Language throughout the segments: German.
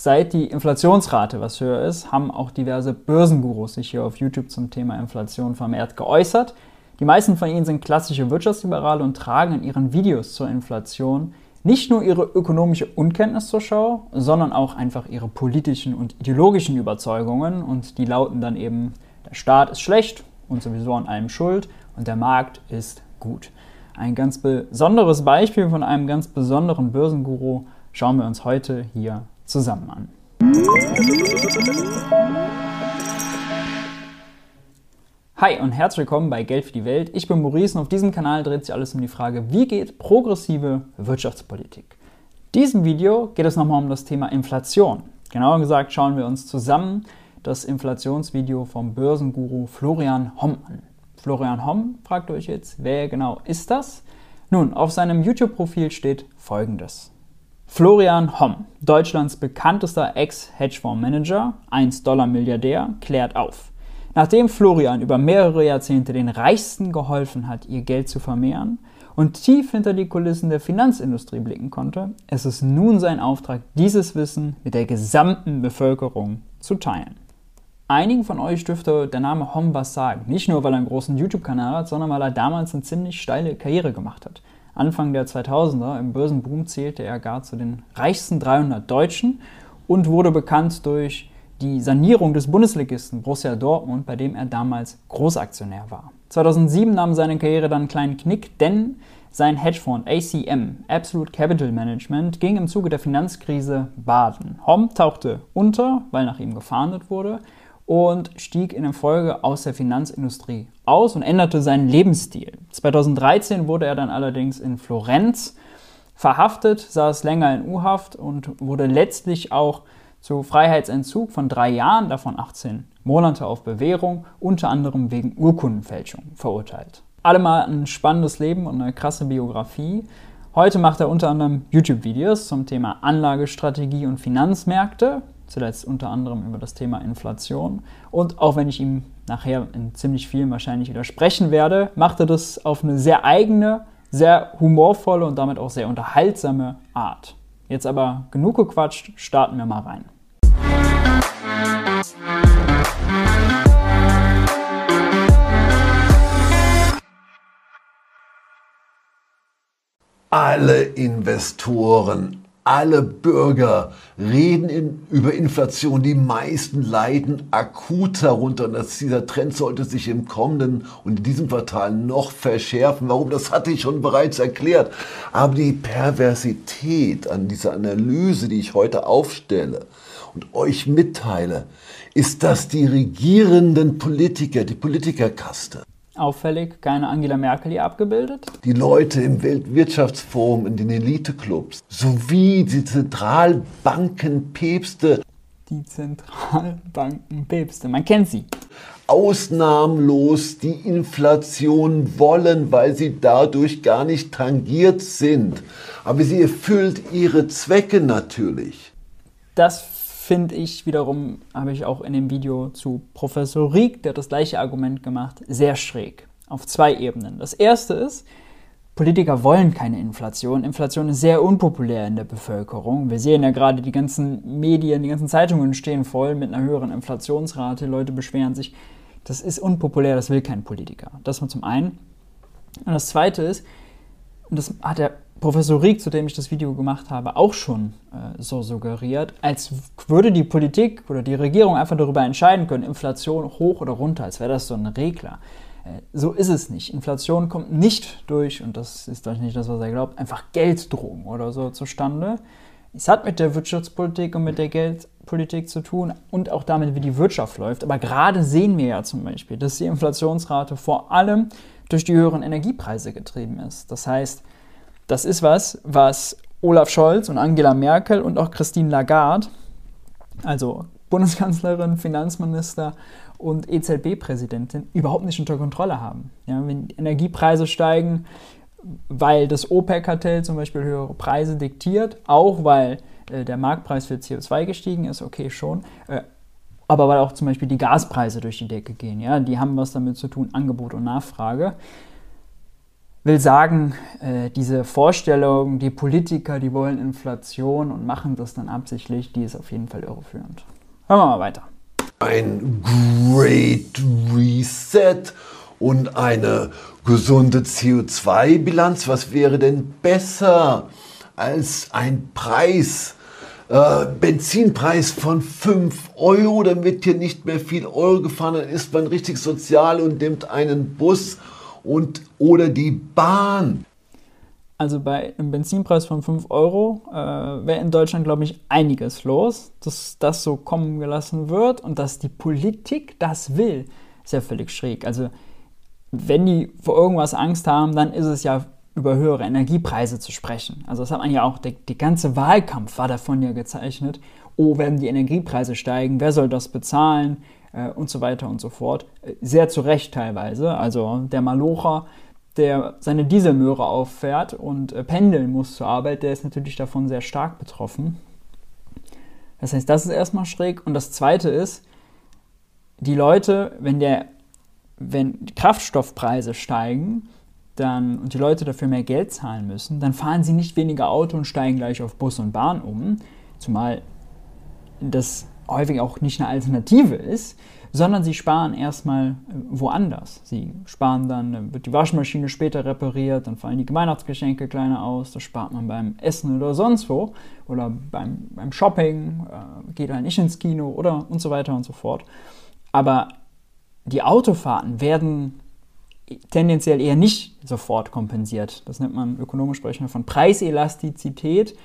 Seit die Inflationsrate was höher ist, haben auch diverse Börsengurus sich hier auf YouTube zum Thema Inflation vermehrt geäußert. Die meisten von ihnen sind klassische Wirtschaftsliberale und tragen in ihren Videos zur Inflation nicht nur ihre ökonomische Unkenntnis zur Schau, sondern auch einfach ihre politischen und ideologischen Überzeugungen und die lauten dann eben, der Staat ist schlecht und sowieso an allem schuld und der Markt ist gut. Ein ganz besonderes Beispiel von einem ganz besonderen Börsenguru schauen wir uns heute hier zusammen an. Hi und herzlich willkommen bei Geld für die Welt. Ich bin Maurice und auf diesem Kanal dreht sich alles um die Frage, wie geht progressive Wirtschaftspolitik? In diesem Video geht es nochmal um das Thema Inflation. Genauer gesagt schauen wir uns zusammen das Inflationsvideo vom Börsenguru Florian Homm an. Florian Homm, fragt euch jetzt, wer genau ist das? Nun, auf seinem YouTube-Profil steht folgendes. Florian Homm, Deutschlands bekanntester Ex-Hedgefondsmanager, 1-Dollar-Milliardär, klärt auf. Nachdem Florian über mehrere Jahrzehnte den Reichsten geholfen hat, ihr Geld zu vermehren und tief hinter die Kulissen der Finanzindustrie blicken konnte, ist es nun sein Auftrag, dieses Wissen mit der gesamten Bevölkerung zu teilen. Einigen von euch dürfte der Name Hom was sagen. Nicht nur, weil er einen großen YouTube-Kanal hat, sondern weil er damals eine ziemlich steile Karriere gemacht hat. Anfang der 2000er im Börsenboom zählte er gar zu den reichsten 300 Deutschen und wurde bekannt durch die Sanierung des Bundesligisten Borussia Dortmund, bei dem er damals Großaktionär war. 2007 nahm seine Karriere dann einen kleinen Knick, denn sein Hedgefonds ACM, Absolute Capital Management, ging im Zuge der Finanzkrise baden. Hom tauchte unter, weil nach ihm gefahndet wurde und stieg in der Folge aus der Finanzindustrie aus und änderte seinen Lebensstil. 2013 wurde er dann allerdings in Florenz verhaftet, saß länger in U-Haft und wurde letztlich auch zu Freiheitsentzug von drei Jahren, davon 18 Monate auf Bewährung, unter anderem wegen Urkundenfälschung verurteilt. Allemal ein spannendes Leben und eine krasse Biografie. Heute macht er unter anderem YouTube-Videos zum Thema Anlagestrategie und Finanzmärkte zuletzt unter anderem über das Thema Inflation. Und auch wenn ich ihm nachher in ziemlich vielen wahrscheinlich widersprechen werde, macht er das auf eine sehr eigene, sehr humorvolle und damit auch sehr unterhaltsame Art. Jetzt aber genug gequatscht, starten wir mal rein. Alle Investoren, alle Bürger reden in, über Inflation. Die meisten leiden akut darunter. Und das, dieser Trend sollte sich im kommenden und in diesem Quartal noch verschärfen. Warum? Das hatte ich schon bereits erklärt. Aber die Perversität an dieser Analyse, die ich heute aufstelle und euch mitteile, ist, dass die regierenden Politiker, die Politikerkaste, auffällig keine Angela Merkel hier abgebildet. Die Leute im Weltwirtschaftsforum, in den Eliteclubs, sowie die Zentralbankenpäpste. Die Zentralbankenpäpste, man kennt sie. Ausnahmlos die Inflation wollen, weil sie dadurch gar nicht tangiert sind. Aber sie erfüllt ihre Zwecke natürlich. Das finde ich wiederum, habe ich auch in dem Video zu Professor Rieck, der hat das gleiche Argument gemacht, sehr schräg. Auf zwei Ebenen. Das erste ist, Politiker wollen keine Inflation. Inflation ist sehr unpopulär in der Bevölkerung. Wir sehen ja gerade, die ganzen Medien, die ganzen Zeitungen stehen voll mit einer höheren Inflationsrate. Leute beschweren sich. Das ist unpopulär, das will kein Politiker. Das mal zum einen. Und das zweite ist, und das hat der Professor Rieck, zu dem ich das Video gemacht habe, auch schon äh, so suggeriert, als würde die Politik oder die Regierung einfach darüber entscheiden können, Inflation hoch oder runter, als wäre das so ein Regler. Äh, so ist es nicht. Inflation kommt nicht durch, und das ist doch nicht das, was er glaubt, einfach Gelddrogen oder so zustande. Es hat mit der Wirtschaftspolitik und mit der Geldpolitik zu tun und auch damit, wie die Wirtschaft läuft. Aber gerade sehen wir ja zum Beispiel, dass die Inflationsrate vor allem durch die höheren Energiepreise getrieben ist. Das heißt, das ist was, was Olaf Scholz und Angela Merkel und auch Christine Lagarde, also Bundeskanzlerin, Finanzminister und EZB-Präsidentin, überhaupt nicht unter Kontrolle haben. Ja, wenn Energiepreise steigen, weil das OPEC-Kartell zum Beispiel höhere Preise diktiert, auch weil äh, der Marktpreis für CO2 gestiegen ist, okay schon, äh, aber weil auch zum Beispiel die Gaspreise durch die Decke gehen. Ja, die haben was damit zu tun, Angebot und Nachfrage will sagen, äh, diese Vorstellung, die Politiker, die wollen Inflation und machen das dann absichtlich, die ist auf jeden Fall irreführend. Hören wir mal weiter. Ein Great Reset und eine gesunde CO2-Bilanz. Was wäre denn besser als ein Preis? Äh, Benzinpreis von 5 Euro, wird hier nicht mehr viel Euro gefahren, ist man richtig sozial und nimmt einen Bus und oder die Bahn. Also bei einem Benzinpreis von 5 Euro äh, wäre in Deutschland, glaube ich, einiges los, dass das so kommen gelassen wird und dass die Politik das will, ist ja völlig schräg. Also wenn die vor irgendwas Angst haben, dann ist es ja über höhere Energiepreise zu sprechen. Also das hat man ja auch, der, der ganze Wahlkampf war davon ja gezeichnet. Oh, werden die Energiepreise steigen, wer soll das bezahlen äh, und so weiter und so fort. Sehr zu Recht teilweise. Also der Malocher, der seine Dieselmöhre auffährt und äh, pendeln muss zur Arbeit, der ist natürlich davon sehr stark betroffen. Das heißt, das ist erstmal schräg. Und das Zweite ist, die Leute, wenn, der, wenn Kraftstoffpreise steigen dann, und die Leute dafür mehr Geld zahlen müssen, dann fahren sie nicht weniger Auto und steigen gleich auf Bus und Bahn um. Zumal das häufig auch nicht eine Alternative ist, sondern sie sparen erstmal äh, woanders. Sie sparen dann, dann wird die Waschmaschine später repariert, dann fallen die Weihnachtsgeschenke kleiner aus, das spart man beim Essen oder sonst wo oder beim, beim Shopping, äh, geht halt nicht ins Kino oder und so weiter und so fort. Aber die Autofahrten werden tendenziell eher nicht sofort kompensiert. Das nennt man ökonomisch sprechen von Preiselastizität.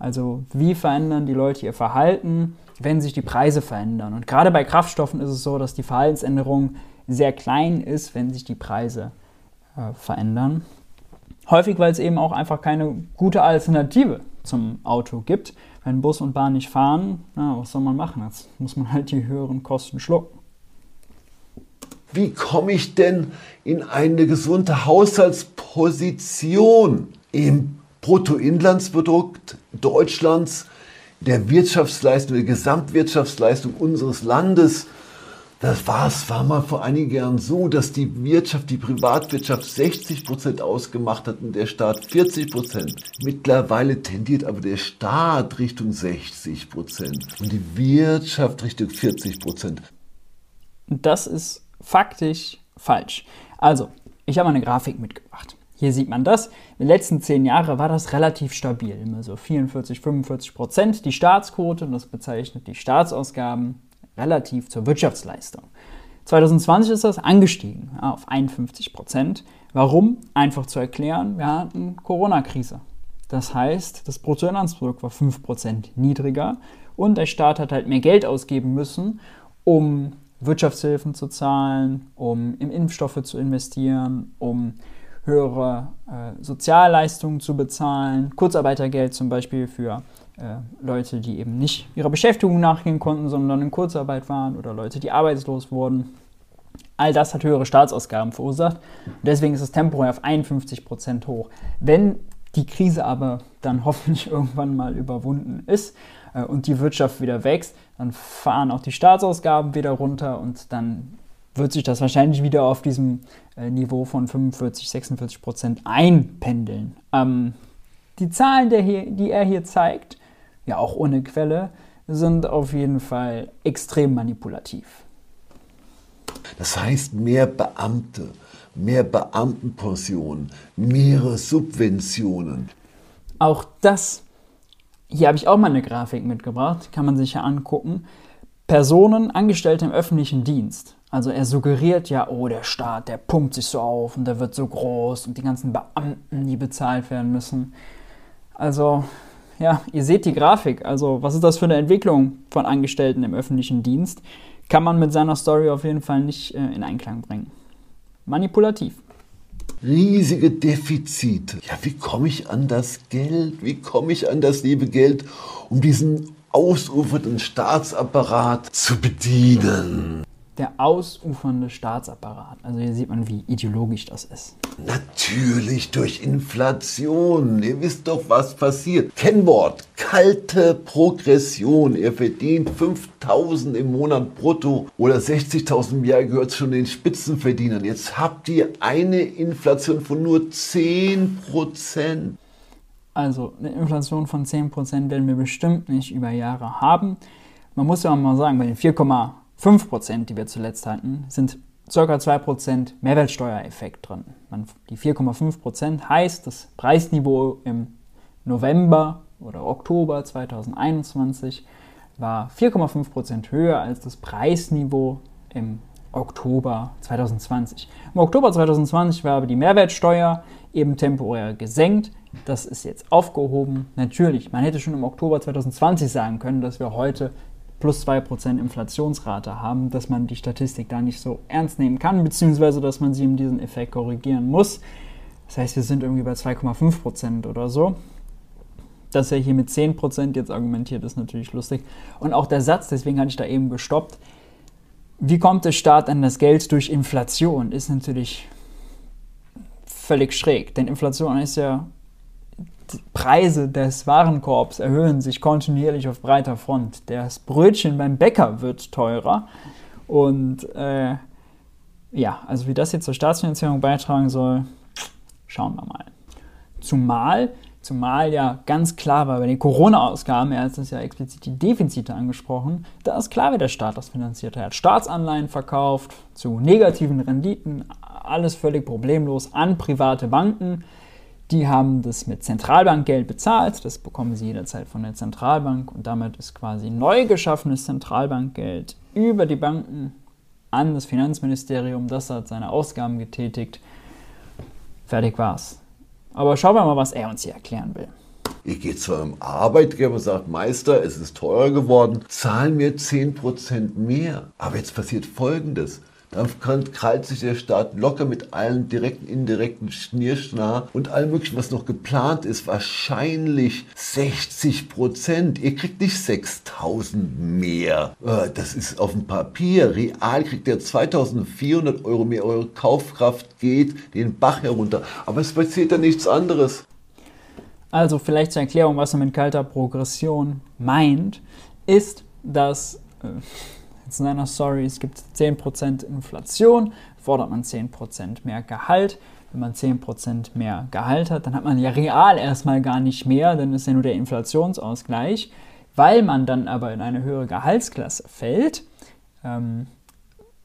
Also wie verändern die Leute ihr Verhalten, wenn sich die Preise verändern. Und gerade bei Kraftstoffen ist es so, dass die Verhaltensänderung sehr klein ist, wenn sich die Preise äh, verändern. Häufig, weil es eben auch einfach keine gute Alternative zum Auto gibt. Wenn Bus und Bahn nicht fahren, na, was soll man machen? Jetzt muss man halt die höheren Kosten schlucken. Wie komme ich denn in eine gesunde Haushaltsposition im Bruttoinlandsprodukt Deutschlands der Wirtschaftsleistung, der Gesamtwirtschaftsleistung unseres Landes. Das war, es war mal vor einigen Jahren so, dass die Wirtschaft, die Privatwirtschaft 60 Prozent ausgemacht hat und der Staat 40 Prozent. Mittlerweile tendiert aber der Staat Richtung 60 Prozent und die Wirtschaft Richtung 40 Prozent. Das ist faktisch falsch. Also, ich habe eine Grafik mitgebracht. Hier sieht man das. In den letzten zehn Jahren war das relativ stabil, immer so 44, 45 Prozent die Staatsquote und das bezeichnet die Staatsausgaben relativ zur Wirtschaftsleistung. 2020 ist das angestiegen auf 51 Prozent. Warum? Einfach zu erklären, wir hatten Corona-Krise. Das heißt, das Bruttoinlandsprodukt war 5 Prozent niedriger und der Staat hat halt mehr Geld ausgeben müssen, um Wirtschaftshilfen zu zahlen, um in Impfstoffe zu investieren, um höhere äh, Sozialleistungen zu bezahlen, Kurzarbeitergeld zum Beispiel für äh, Leute, die eben nicht ihrer Beschäftigung nachgehen konnten, sondern in Kurzarbeit waren oder Leute, die arbeitslos wurden. All das hat höhere Staatsausgaben verursacht und deswegen ist das temporär auf 51 Prozent hoch. Wenn die Krise aber dann hoffentlich irgendwann mal überwunden ist äh, und die Wirtschaft wieder wächst, dann fahren auch die Staatsausgaben wieder runter und dann wird sich das wahrscheinlich wieder auf diesem äh, Niveau von 45, 46 Prozent einpendeln. Ähm, die Zahlen, hier, die er hier zeigt, ja auch ohne Quelle, sind auf jeden Fall extrem manipulativ. Das heißt, mehr Beamte, mehr Beamtenpensionen, mehrere Subventionen. Auch das, hier habe ich auch mal eine Grafik mitgebracht, kann man sich ja angucken. Personen, Angestellte im öffentlichen Dienst also er suggeriert ja, oh, der Staat, der pumpt sich so auf und der wird so groß und die ganzen Beamten, die bezahlt werden müssen. Also, ja, ihr seht die Grafik. Also, was ist das für eine Entwicklung von Angestellten im öffentlichen Dienst? Kann man mit seiner Story auf jeden Fall nicht äh, in Einklang bringen. Manipulativ. Riesige Defizite. Ja, wie komme ich an das Geld? Wie komme ich an das liebe Geld, um diesen ausufernden Staatsapparat zu bedienen? Der ausufernde Staatsapparat. Also hier sieht man, wie ideologisch das ist. Natürlich durch Inflation. Ihr wisst doch, was passiert. Kennwort, kalte Progression. Ihr verdient 5000 im Monat brutto oder 60.000 im Jahr gehört schon den Spitzenverdienern. Jetzt habt ihr eine Inflation von nur 10%. Also eine Inflation von 10% werden wir bestimmt nicht über Jahre haben. Man muss ja auch mal sagen, bei den 4,5%, die wir zuletzt hatten, sind ca. 2% Mehrwertsteuereffekt drin. Die 4,5% heißt, das Preisniveau im November oder Oktober 2021 war 4,5% höher als das Preisniveau im Oktober 2020. Im Oktober 2020 war aber die Mehrwertsteuer eben temporär gesenkt. Das ist jetzt aufgehoben. Natürlich, man hätte schon im Oktober 2020 sagen können, dass wir heute plus 2% Inflationsrate haben, dass man die Statistik da nicht so ernst nehmen kann, beziehungsweise dass man sie um diesen Effekt korrigieren muss. Das heißt, wir sind irgendwie bei 2,5% oder so. Dass er hier mit 10% jetzt argumentiert, ist natürlich lustig. Und auch der Satz, deswegen hatte ich da eben gestoppt, wie kommt der Staat an das Geld durch Inflation, ist natürlich völlig schräg. Denn Inflation ist ja Preise des Warenkorbs erhöhen sich kontinuierlich auf breiter Front. Das Brötchen beim Bäcker wird teurer. Und äh, ja, also wie das jetzt zur Staatsfinanzierung beitragen soll, schauen wir mal. Zumal, zumal ja ganz klar war bei den Corona-Ausgaben, er hat es ja explizit die Defizite angesprochen, da ist klar, wie der Staat das finanziert. Er hat Staatsanleihen verkauft zu negativen Renditen, alles völlig problemlos an private Banken. Die haben das mit Zentralbankgeld bezahlt, das bekommen sie jederzeit von der Zentralbank und damit ist quasi neu geschaffenes Zentralbankgeld über die Banken an das Finanzministerium, das hat seine Ausgaben getätigt. Fertig war's. Aber schauen wir mal, was er uns hier erklären will. Ich gehe zu einem Arbeitgeber und sage, Meister, es ist teurer geworden, zahlen mir 10% mehr. Aber jetzt passiert Folgendes. Dann kann, krallt sich der Staat locker mit allen direkten, indirekten Schnierschnar und allem möglichen, was noch geplant ist, wahrscheinlich 60 Prozent. Ihr kriegt nicht 6000 mehr. Äh, das ist auf dem Papier. Real kriegt ihr 2400 Euro mehr. Eure Kaufkraft geht den Bach herunter. Aber es passiert ja nichts anderes. Also vielleicht zur Erklärung, was er mit kalter Progression meint, ist, dass... Äh, Jetzt in einer Story, es gibt 10% Inflation, fordert man 10% mehr Gehalt. Wenn man 10% mehr Gehalt hat, dann hat man ja real erstmal gar nicht mehr, dann ist ja nur der Inflationsausgleich. Weil man dann aber in eine höhere Gehaltsklasse fällt, ähm,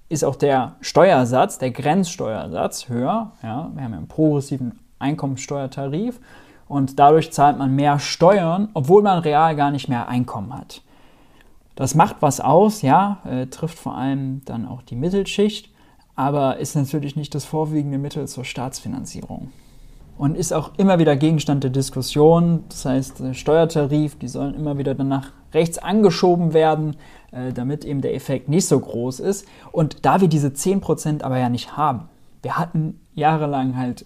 ist auch der Steuersatz, der Grenzsteuersatz höher. Ja? Wir haben ja einen progressiven Einkommensteuertarif und dadurch zahlt man mehr Steuern, obwohl man real gar nicht mehr Einkommen hat. Das macht was aus, ja, äh, trifft vor allem dann auch die Mittelschicht, aber ist natürlich nicht das vorwiegende Mittel zur Staatsfinanzierung. Und ist auch immer wieder Gegenstand der Diskussion. Das heißt, der Steuertarif, die sollen immer wieder dann nach rechts angeschoben werden, äh, damit eben der Effekt nicht so groß ist. Und da wir diese 10% aber ja nicht haben, wir hatten jahrelang halt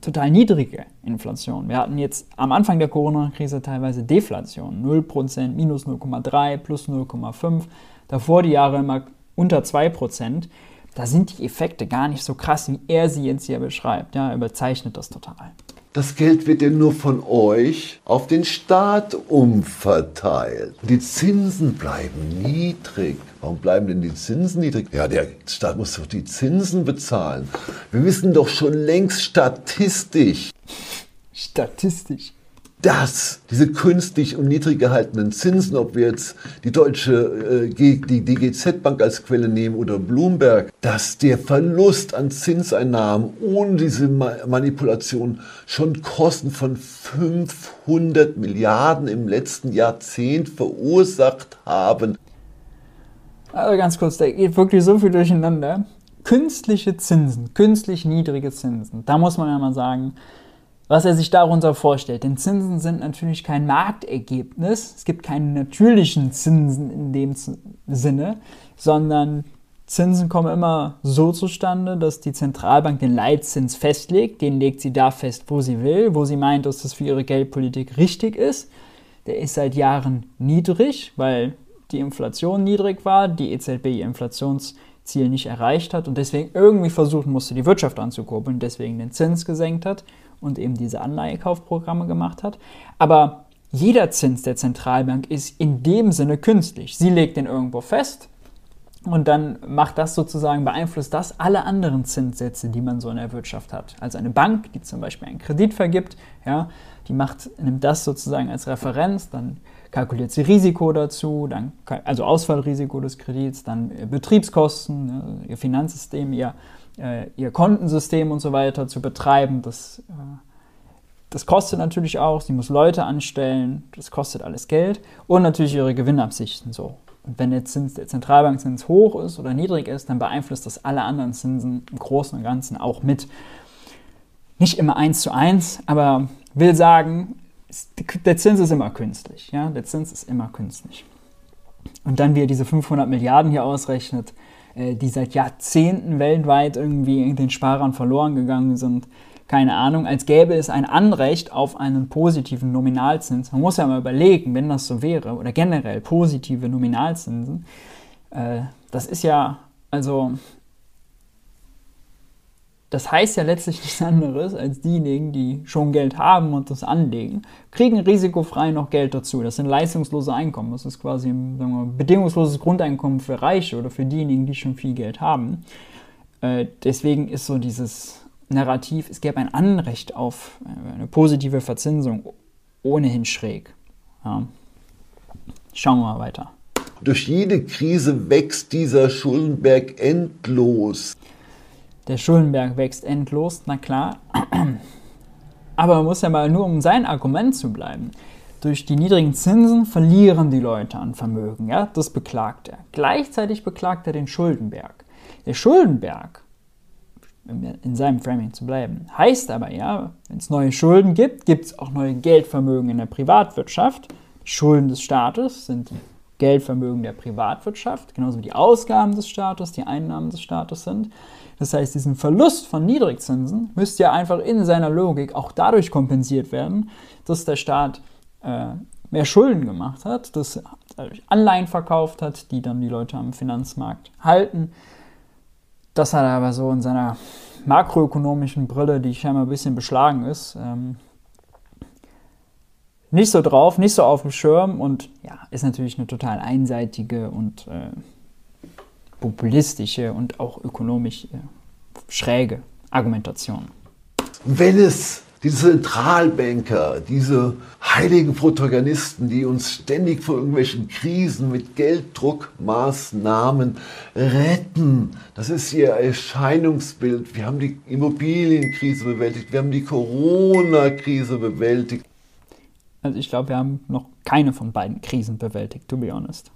total niedrige Inflation. Wir hatten jetzt am Anfang der Corona-Krise teilweise Deflation, 0%, minus 0,3, plus 0,5. Davor die Jahre immer unter 2%. Da sind die Effekte gar nicht so krass, wie er sie jetzt hier beschreibt. Ja, er überzeichnet das total. Das Geld wird ja nur von euch auf den Staat umverteilt. Die Zinsen bleiben niedrig. Warum bleiben denn die Zinsen niedrig? Ja, der Staat muss doch die Zinsen bezahlen. Wir wissen doch schon längst statistisch. Statistisch dass diese künstlich und niedrig gehaltenen Zinsen, ob wir jetzt die deutsche, äh, die DGZ-Bank als Quelle nehmen oder Bloomberg, dass der Verlust an Zinseinnahmen ohne diese Manipulation schon Kosten von 500 Milliarden im letzten Jahrzehnt verursacht haben. Also ganz kurz, da geht wirklich so viel durcheinander. Künstliche Zinsen, künstlich niedrige Zinsen, da muss man ja mal sagen, was er sich darunter vorstellt. Denn Zinsen sind natürlich kein Marktergebnis. Es gibt keine natürlichen Zinsen in dem Sinne, sondern Zinsen kommen immer so zustande, dass die Zentralbank den Leitzins festlegt. Den legt sie da fest, wo sie will, wo sie meint, dass das für ihre Geldpolitik richtig ist. Der ist seit Jahren niedrig, weil die Inflation niedrig war, die EZB ihr Inflations Ziel nicht erreicht hat und deswegen irgendwie versuchen musste, die Wirtschaft anzukurbeln, deswegen den Zins gesenkt hat und eben diese Anleihekaufprogramme gemacht hat. Aber jeder Zins der Zentralbank ist in dem Sinne künstlich. Sie legt den irgendwo fest und dann macht das sozusagen, beeinflusst das alle anderen Zinssätze, die man so in der Wirtschaft hat. Also eine Bank, die zum Beispiel einen Kredit vergibt, ja, die macht, nimmt das sozusagen als Referenz, dann kalkuliert sie Risiko dazu, dann, also Ausfallrisiko des Kredits, dann Betriebskosten, ne, ihr Finanzsystem, ihr, äh, ihr Kontensystem und so weiter zu betreiben. Das äh, das kostet natürlich auch, sie muss Leute anstellen, das kostet alles Geld und natürlich ihre Gewinnabsichten so. Und wenn der Zins der Zentralbankzins hoch ist oder niedrig ist, dann beeinflusst das alle anderen Zinsen im Großen und Ganzen auch mit. Nicht immer eins zu eins, aber will sagen, der Zins ist immer künstlich. Ja? Der Zins ist immer künstlich. Und dann, wie er diese 500 Milliarden hier ausrechnet, die seit Jahrzehnten weltweit irgendwie den Sparern verloren gegangen sind, keine Ahnung, als gäbe es ein Anrecht auf einen positiven Nominalzins. Man muss ja mal überlegen, wenn das so wäre, oder generell positive Nominalzinsen, äh, das ist ja, also, das heißt ja letztlich nichts anderes, als diejenigen, die schon Geld haben und das anlegen, kriegen risikofrei noch Geld dazu. Das sind leistungslose Einkommen. Das ist quasi ein wir, bedingungsloses Grundeinkommen für Reiche oder für diejenigen, die schon viel Geld haben. Äh, deswegen ist so dieses Narrativ, es gäbe ein Anrecht auf äh, eine positive Verzinsung, ohnehin schräg. Ja. Schauen wir mal weiter. Durch jede Krise wächst dieser Schuldenberg endlos. Der Schuldenberg wächst endlos, na klar. Aber man muss ja mal nur um sein Argument zu bleiben. Durch die niedrigen Zinsen verlieren die Leute an Vermögen. Ja? Das beklagt er. Gleichzeitig beklagt er den Schuldenberg. Der Schuldenberg in seinem Framing zu bleiben. Heißt aber ja, wenn es neue Schulden gibt, gibt es auch neue Geldvermögen in der Privatwirtschaft. Die Schulden des Staates sind die Geldvermögen der Privatwirtschaft, genauso wie die Ausgaben des Staates, die Einnahmen des Staates sind. Das heißt, diesen Verlust von Niedrigzinsen müsste ja einfach in seiner Logik auch dadurch kompensiert werden, dass der Staat äh, mehr Schulden gemacht hat, dass er Anleihen verkauft hat, die dann die Leute am Finanzmarkt halten. Das hat er aber so in seiner makroökonomischen Brille, die scheinbar ein bisschen beschlagen ist, ähm, nicht so drauf, nicht so auf dem Schirm und ja, ist natürlich eine total einseitige und äh, populistische und auch ökonomisch äh, schräge Argumentation. Wenn es diese Zentralbanker, diese heiligen Protagonisten, die uns ständig vor irgendwelchen Krisen mit Gelddruckmaßnahmen retten. Das ist ihr Erscheinungsbild. Wir haben die Immobilienkrise bewältigt, wir haben die Corona-Krise bewältigt. Also ich glaube, wir haben noch keine von beiden Krisen bewältigt, to be honest.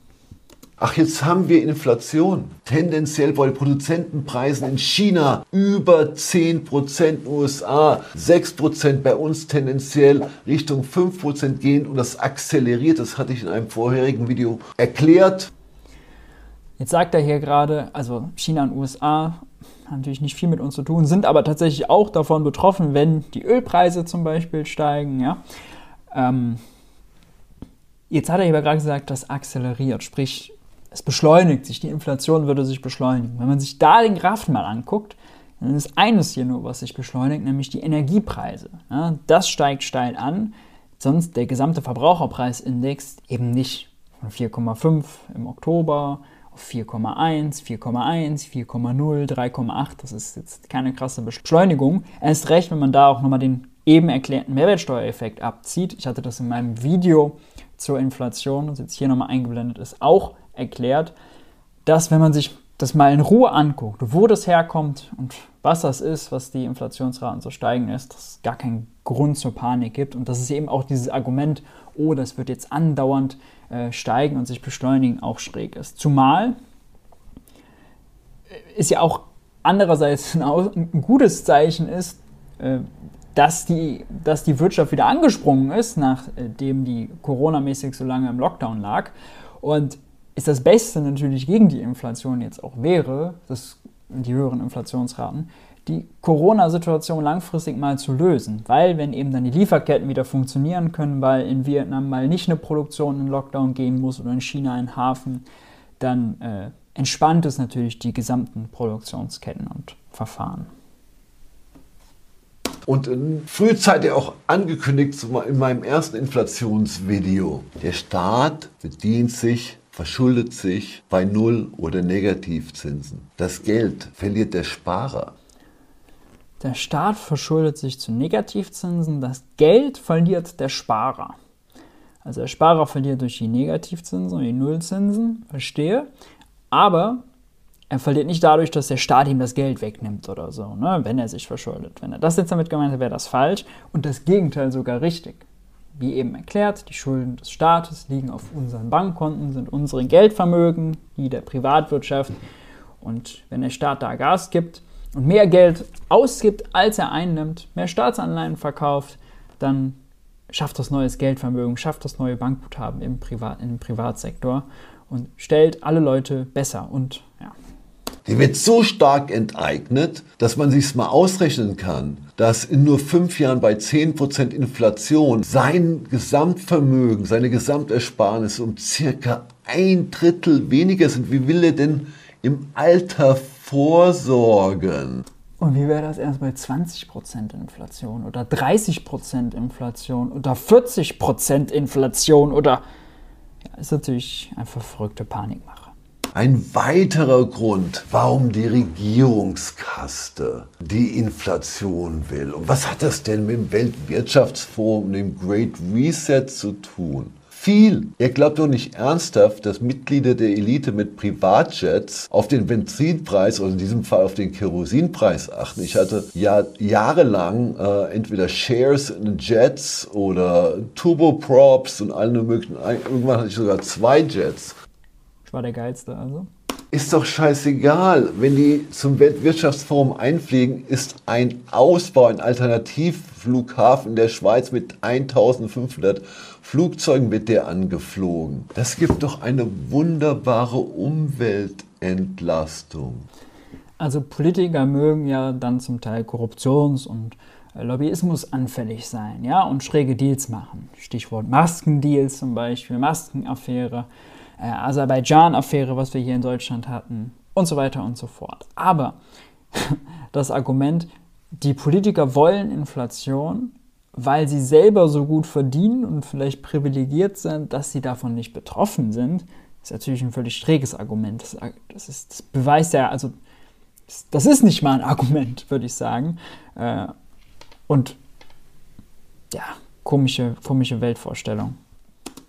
Ach, jetzt haben wir Inflation. Tendenziell bei Produzentenpreisen in China über 10%, in den USA 6%, bei uns tendenziell Richtung 5% gehen und das akzeleriert. Das hatte ich in einem vorherigen Video erklärt. Jetzt sagt er hier gerade, also China und USA haben natürlich nicht viel mit uns zu tun, sind aber tatsächlich auch davon betroffen, wenn die Ölpreise zum Beispiel steigen. Ja? Ähm, jetzt hat er aber gerade gesagt, das akzeleriert, sprich es beschleunigt sich, die Inflation würde sich beschleunigen. Wenn man sich da den Graphen mal anguckt, dann ist eines hier nur, was sich beschleunigt, nämlich die Energiepreise. Ja, das steigt steil an, sonst der gesamte Verbraucherpreisindex eben nicht. Von 4,5 im Oktober auf 4,1, 4,1, 4,0, 3,8. Das ist jetzt keine krasse Beschleunigung. Erst recht, wenn man da auch nochmal den eben erklärten Mehrwertsteuereffekt abzieht. Ich hatte das in meinem Video zur Inflation, das jetzt hier nochmal eingeblendet ist, auch erklärt, dass wenn man sich das mal in Ruhe anguckt, wo das herkommt und was das ist, was die Inflationsraten so steigen lässt, dass es gar keinen Grund zur Panik gibt und dass es eben auch dieses Argument, oh, das wird jetzt andauernd äh, steigen und sich beschleunigen, auch schräg ist. Zumal äh, ist ja auch andererseits ein, ein gutes Zeichen ist, äh, dass die, dass die Wirtschaft wieder angesprungen ist, nachdem die Corona-mäßig so lange im Lockdown lag. Und ist das Beste natürlich gegen die Inflation jetzt auch wäre, das, die höheren Inflationsraten, die Corona-Situation langfristig mal zu lösen. Weil wenn eben dann die Lieferketten wieder funktionieren können, weil in Vietnam mal nicht eine Produktion in Lockdown gehen muss oder in China ein Hafen, dann äh, entspannt es natürlich die gesamten Produktionsketten und Verfahren. Und frühzeitig auch angekündigt in meinem ersten Inflationsvideo. Der Staat bedient sich, verschuldet sich bei Null- oder Negativzinsen. Das Geld verliert der Sparer. Der Staat verschuldet sich zu Negativzinsen, das Geld verliert der Sparer. Also der Sparer verliert durch die Negativzinsen und die Nullzinsen, verstehe. Aber er verliert nicht dadurch, dass der Staat ihm das Geld wegnimmt oder so, ne, wenn er sich verschuldet. Wenn er das jetzt damit gemeint hat, wäre das falsch und das Gegenteil sogar richtig. Wie eben erklärt, die Schulden des Staates liegen auf unseren Bankkonten, sind unsere Geldvermögen, die der Privatwirtschaft. Und wenn der Staat da Gas gibt und mehr Geld ausgibt, als er einnimmt, mehr Staatsanleihen verkauft, dann schafft das neues Geldvermögen, schafft das neue Bankguthaben im, Privat, im Privatsektor und stellt alle Leute besser und ja, die wird so stark enteignet, dass man sich mal ausrechnen kann, dass in nur fünf Jahren bei 10% Inflation sein Gesamtvermögen, seine Gesamtersparnisse um circa ein Drittel weniger sind. Wie will er denn im Alter vorsorgen? Und wie wäre das erst bei 20% Inflation oder 30% Inflation oder 40% Inflation oder ja, ist natürlich einfach verrückte Panikmache. Ein weiterer Grund, warum die Regierungskaste die Inflation will. Und was hat das denn mit dem Weltwirtschaftsforum, dem Great Reset zu tun? Viel. Ihr glaubt doch nicht ernsthaft, dass Mitglieder der Elite mit Privatjets auf den Benzinpreis oder in diesem Fall auf den Kerosinpreis achten. Ich hatte ja jahrelang äh, entweder Shares in Jets oder Turboprops und alle möglichen. Irgendwann hatte ich sogar zwei Jets war der geilste also. Ist doch scheißegal. Wenn die zum Weltwirtschaftsforum einfliegen, ist ein Ausbau, ein Alternativflughafen in der Schweiz mit 1500 Flugzeugen wird der angeflogen. Das gibt doch eine wunderbare Umweltentlastung. Also Politiker mögen ja dann zum Teil Korruptions- und Lobbyismus anfällig sein, ja, und schräge Deals machen. Stichwort Maskendeals zum Beispiel, Maskenaffäre äh, Aserbaidschan-Affäre, was wir hier in Deutschland hatten und so weiter und so fort. Aber das Argument, die Politiker wollen Inflation, weil sie selber so gut verdienen und vielleicht privilegiert sind, dass sie davon nicht betroffen sind, ist natürlich ein völlig schräges Argument. Das, das, ist, das beweist ja, also das ist nicht mal ein Argument, würde ich sagen. Äh, und ja, komische, komische Weltvorstellung.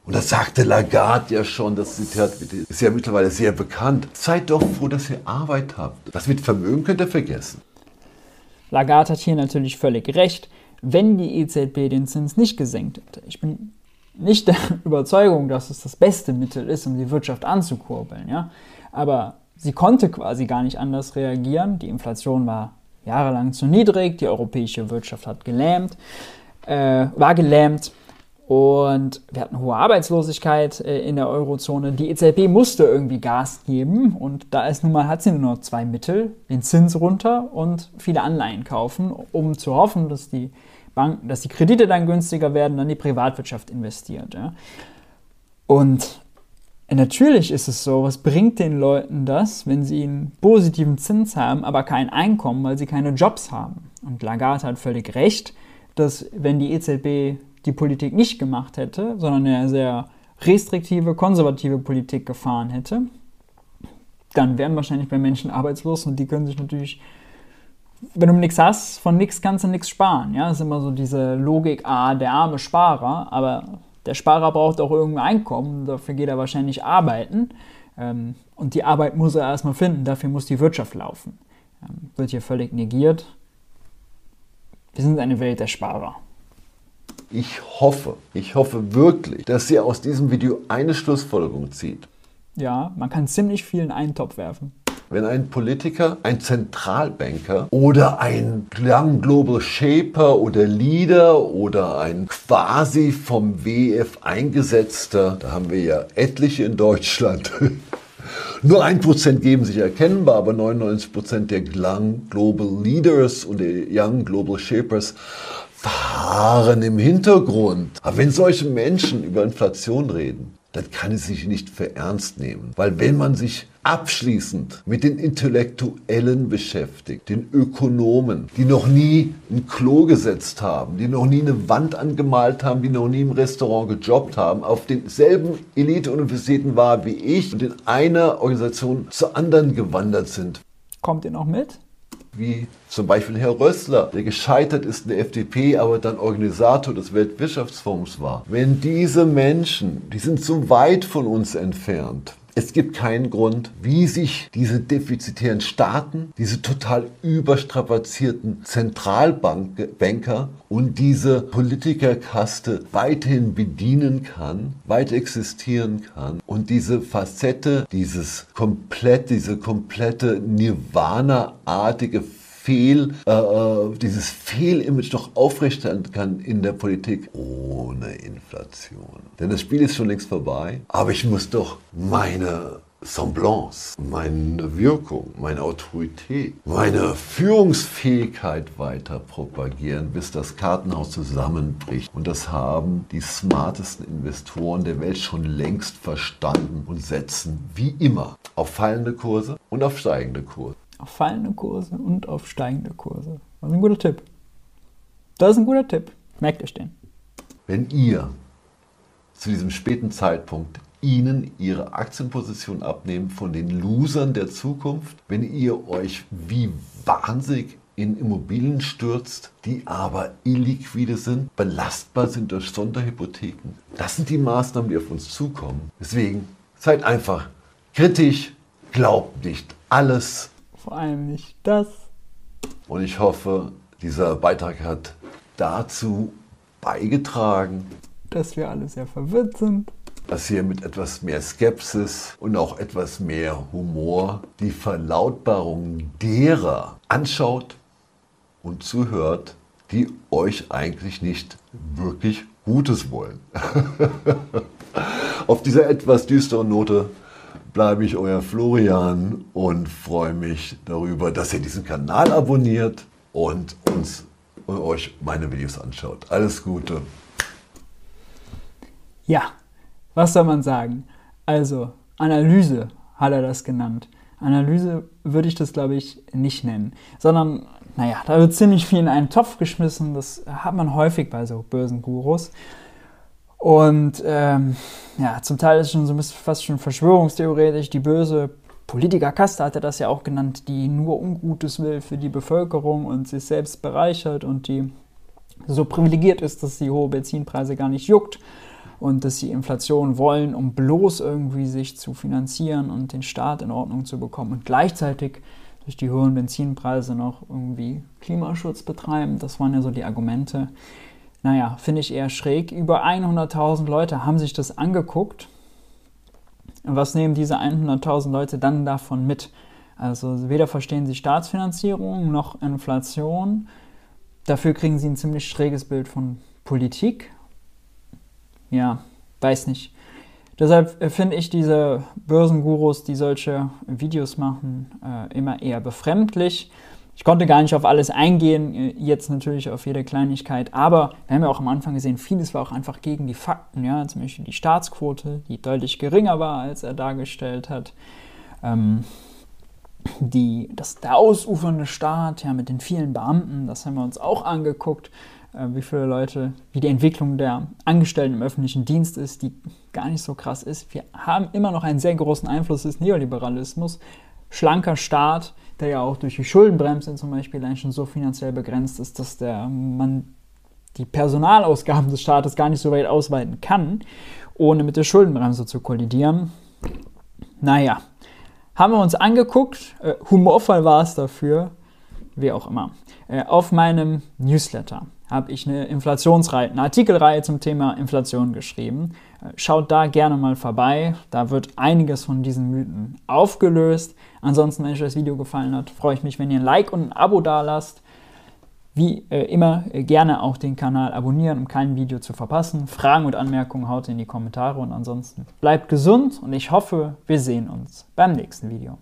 Und das sagte Lagarde ja schon, das Zitat ist ja mittlerweile sehr bekannt. Seid doch froh, dass ihr Arbeit habt. Das mit Vermögen könnt ihr vergessen. Lagarde hat hier natürlich völlig recht, wenn die EZB den Zins nicht gesenkt hätte. Ich bin nicht der Überzeugung, dass es das beste Mittel ist, um die Wirtschaft anzukurbeln. Ja? Aber sie konnte quasi gar nicht anders reagieren. Die Inflation war jahrelang zu niedrig, die europäische Wirtschaft hat gelähmt, äh, war gelähmt. Und wir hatten hohe Arbeitslosigkeit äh, in der Eurozone. Die EZB musste irgendwie Gas geben und da ist nun mal, hat sie nur noch zwei Mittel, den Zins runter und viele Anleihen kaufen, um zu hoffen, dass die Banken, dass die Kredite dann günstiger werden, dann die Privatwirtschaft investiert. Ja. Und natürlich ist es so, was bringt den Leuten das, wenn sie einen positiven Zins haben, aber kein Einkommen, weil sie keine Jobs haben? Und Lagarde hat völlig recht, dass wenn die EZB die Politik nicht gemacht hätte, sondern eine sehr restriktive, konservative Politik gefahren hätte, dann wären wahrscheinlich bei Menschen arbeitslos und die können sich natürlich, wenn du nichts hast, von nichts kannst du nichts sparen. Ja, das ist immer so diese Logik, ah, der arme Sparer, aber der Sparer braucht auch irgendein Einkommen, dafür geht er wahrscheinlich arbeiten. Ähm, und die Arbeit muss er erstmal finden, dafür muss die Wirtschaft laufen. Ähm, wird hier völlig negiert. Wir sind eine Welt der Sparer. Ich hoffe, ich hoffe wirklich, dass sie aus diesem Video eine Schlussfolgerung zieht. Ja, man kann ziemlich viel in einen Topf werfen. Wenn ein Politiker, ein Zentralbanker oder ein Young Global Shaper oder Leader oder ein quasi vom WF eingesetzter, da haben wir ja etliche in Deutschland, nur ein Prozent geben sich erkennbar, aber 99 Prozent der Young Global Leaders und der Young Global Shapers fahren im Hintergrund. Aber wenn solche Menschen über Inflation reden, dann kann es sich nicht für ernst nehmen. Weil wenn man sich abschließend mit den Intellektuellen beschäftigt, den Ökonomen, die noch nie ein Klo gesetzt haben, die noch nie eine Wand angemalt haben, die noch nie im Restaurant gejobbt haben, auf denselben Elite-Universitäten war wie ich und in einer Organisation zur anderen gewandert sind. Kommt ihr noch mit? Wie zum Beispiel Herr Rössler, der gescheitert ist in der FDP, aber dann Organisator des Weltwirtschaftsfonds war. Wenn diese Menschen, die sind so weit von uns entfernt, es gibt keinen Grund, wie sich diese defizitären Staaten, diese total überstrapazierten Zentralbanker und diese Politikerkaste weiterhin bedienen kann, weiter existieren kann. Und diese Facette, dieses komplett, diese komplette Nirvana-artige Fehl, äh, äh, dieses Fehlimage noch aufrechterhalten kann in der Politik ohne Inflation. Denn das Spiel ist schon längst vorbei, aber ich muss doch meine Semblance, meine Wirkung, meine Autorität, meine Führungsfähigkeit weiter propagieren, bis das Kartenhaus zusammenbricht. Und das haben die smartesten Investoren der Welt schon längst verstanden und setzen wie immer auf fallende Kurse und auf steigende Kurse auf fallende Kurse und auf steigende Kurse. Das ist ein guter Tipp. Das ist ein guter Tipp. Merkt euch den. Wenn ihr zu diesem späten Zeitpunkt Ihnen Ihre Aktienposition abnehmen von den Losern der Zukunft, wenn ihr euch wie wahnsinnig in Immobilien stürzt, die aber illiquide sind, belastbar sind durch Sonderhypotheken. Das sind die Maßnahmen, die auf uns zukommen. Deswegen seid einfach kritisch, glaubt nicht alles, vor allem nicht das. Und ich hoffe, dieser Beitrag hat dazu beigetragen, dass wir alle sehr verwirrt sind. Dass ihr mit etwas mehr Skepsis und auch etwas mehr Humor die Verlautbarung derer anschaut und zuhört, die euch eigentlich nicht wirklich Gutes wollen. Auf dieser etwas düsteren Note bleibe ich euer Florian und freue mich darüber, dass ihr diesen Kanal abonniert und uns und euch meine Videos anschaut. Alles Gute. Ja, was soll man sagen? Also, Analyse hat er das genannt. Analyse würde ich das, glaube ich, nicht nennen, sondern, naja, da wird ziemlich viel in einen Topf geschmissen. Das hat man häufig bei so Börsengurus. Und ähm, ja, zum Teil ist es schon so ein bisschen fast schon verschwörungstheoretisch. Die böse Politikerkaste hat er das ja auch genannt, die nur Ungutes will für die Bevölkerung und sich selbst bereichert und die so privilegiert ist, dass die hohe Benzinpreise gar nicht juckt und dass sie Inflation wollen, um bloß irgendwie sich zu finanzieren und den Staat in Ordnung zu bekommen und gleichzeitig durch die hohen Benzinpreise noch irgendwie Klimaschutz betreiben. Das waren ja so die Argumente naja, finde ich eher schräg. Über 100.000 Leute haben sich das angeguckt. Was nehmen diese 100.000 Leute dann davon mit? Also weder verstehen sie Staatsfinanzierung noch Inflation. Dafür kriegen sie ein ziemlich schräges Bild von Politik. Ja, weiß nicht. Deshalb äh, finde ich diese Börsengurus, die solche Videos machen, äh, immer eher befremdlich. Ich konnte gar nicht auf alles eingehen, äh, jetzt natürlich auf jede Kleinigkeit, aber wir haben ja auch am Anfang gesehen, vieles war auch einfach gegen die Fakten, ja, zum Beispiel die Staatsquote, die deutlich geringer war, als er dargestellt hat. Ähm, die, das, der ausufernde Staat, ja, mit den vielen Beamten, das haben wir uns auch angeguckt, äh, wie viele Leute, wie die Entwicklung der Angestellten im öffentlichen Dienst ist, die gar nicht so krass ist. Wir haben immer noch einen sehr großen Einfluss des Neoliberalismus, schlanker Staat, der ja auch durch die Schuldenbremse zum Beispiel eigentlich schon so finanziell begrenzt ist, dass der, man die Personalausgaben des Staates gar nicht so weit ausweiten kann, ohne mit der Schuldenbremse zu kollidieren. Naja, haben wir uns angeguckt, äh, humorvoll war es dafür, wie auch immer. Äh, auf meinem Newsletter habe ich eine Inflationsreihe, eine Artikelreihe zum Thema Inflation geschrieben. Äh, schaut da gerne mal vorbei. Da wird einiges von diesen Mythen aufgelöst. Ansonsten, wenn euch das Video gefallen hat, freue ich mich, wenn ihr ein Like und ein Abo da lasst. Wie äh, immer äh, gerne auch den Kanal abonnieren, um kein Video zu verpassen. Fragen und Anmerkungen haut in die Kommentare und ansonsten bleibt gesund und ich hoffe, wir sehen uns beim nächsten Video.